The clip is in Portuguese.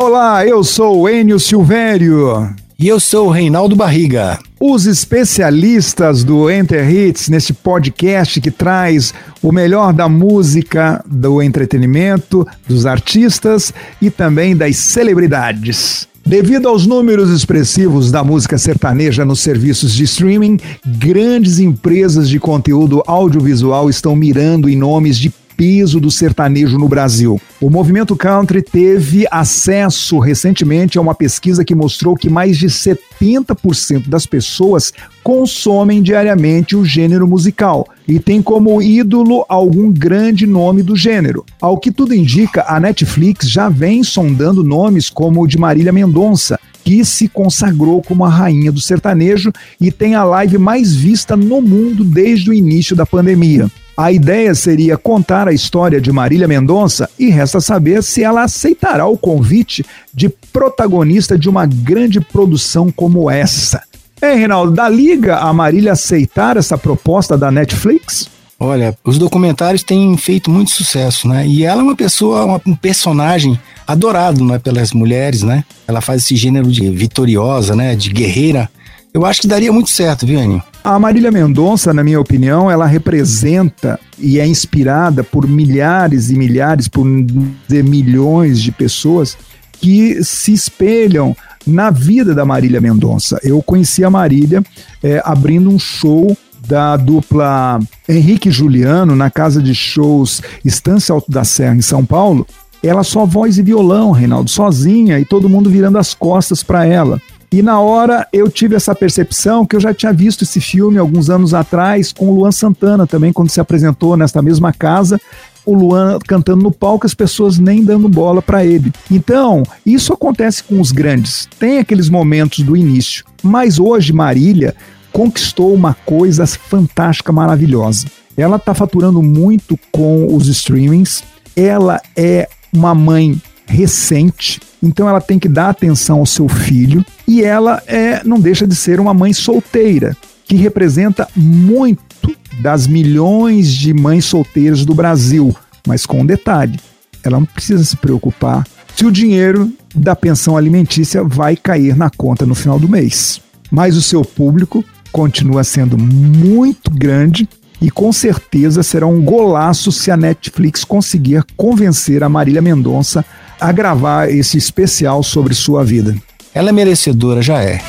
Olá, eu sou o Enio Silvério. E eu sou o Reinaldo Barriga. Os especialistas do Enter Hits, neste podcast que traz o melhor da música, do entretenimento, dos artistas e também das celebridades. Devido aos números expressivos da música sertaneja nos serviços de streaming, grandes empresas de conteúdo audiovisual estão mirando em nomes de peso do sertanejo no Brasil. O movimento country teve acesso recentemente a uma pesquisa que mostrou que mais de 70% das pessoas consomem diariamente o gênero musical e tem como ídolo algum grande nome do gênero. Ao que tudo indica, a Netflix já vem sondando nomes como o de Marília Mendonça, que se consagrou como a rainha do sertanejo e tem a live mais vista no mundo desde o início da pandemia. A ideia seria contar a história de Marília Mendonça e resta saber se ela aceitará o convite de protagonista de uma grande produção como essa. É, Reinaldo, da liga a Marília aceitar essa proposta da Netflix? Olha, os documentários têm feito muito sucesso, né? E ela é uma pessoa, uma, um personagem adorado, né, pelas mulheres, né? Ela faz esse gênero de vitoriosa, né, de guerreira. Eu acho que daria muito certo, viu, Aninho? A Marília Mendonça, na minha opinião, ela representa e é inspirada por milhares e milhares, por milhões de pessoas que se espelham na vida da Marília Mendonça. Eu conheci a Marília é, abrindo um show da dupla Henrique Juliano na casa de shows Estância Alto da Serra, em São Paulo. Ela só voz e violão, Reinaldo, sozinha e todo mundo virando as costas para ela. E na hora eu tive essa percepção que eu já tinha visto esse filme alguns anos atrás com o Luan Santana também, quando se apresentou nesta mesma casa. O Luan cantando no palco, as pessoas nem dando bola para ele. Então, isso acontece com os grandes. Tem aqueles momentos do início. Mas hoje, Marília conquistou uma coisa fantástica, maravilhosa. Ela está faturando muito com os streamings. Ela é uma mãe recente, então ela tem que dar atenção ao seu filho e ela é não deixa de ser uma mãe solteira, que representa muito das milhões de mães solteiras do Brasil, mas com um detalhe, ela não precisa se preocupar se o dinheiro da pensão alimentícia vai cair na conta no final do mês. Mas o seu público continua sendo muito grande e com certeza será um golaço se a Netflix conseguir convencer a Marília Mendonça a gravar esse especial sobre sua vida. Ela é merecedora, já é.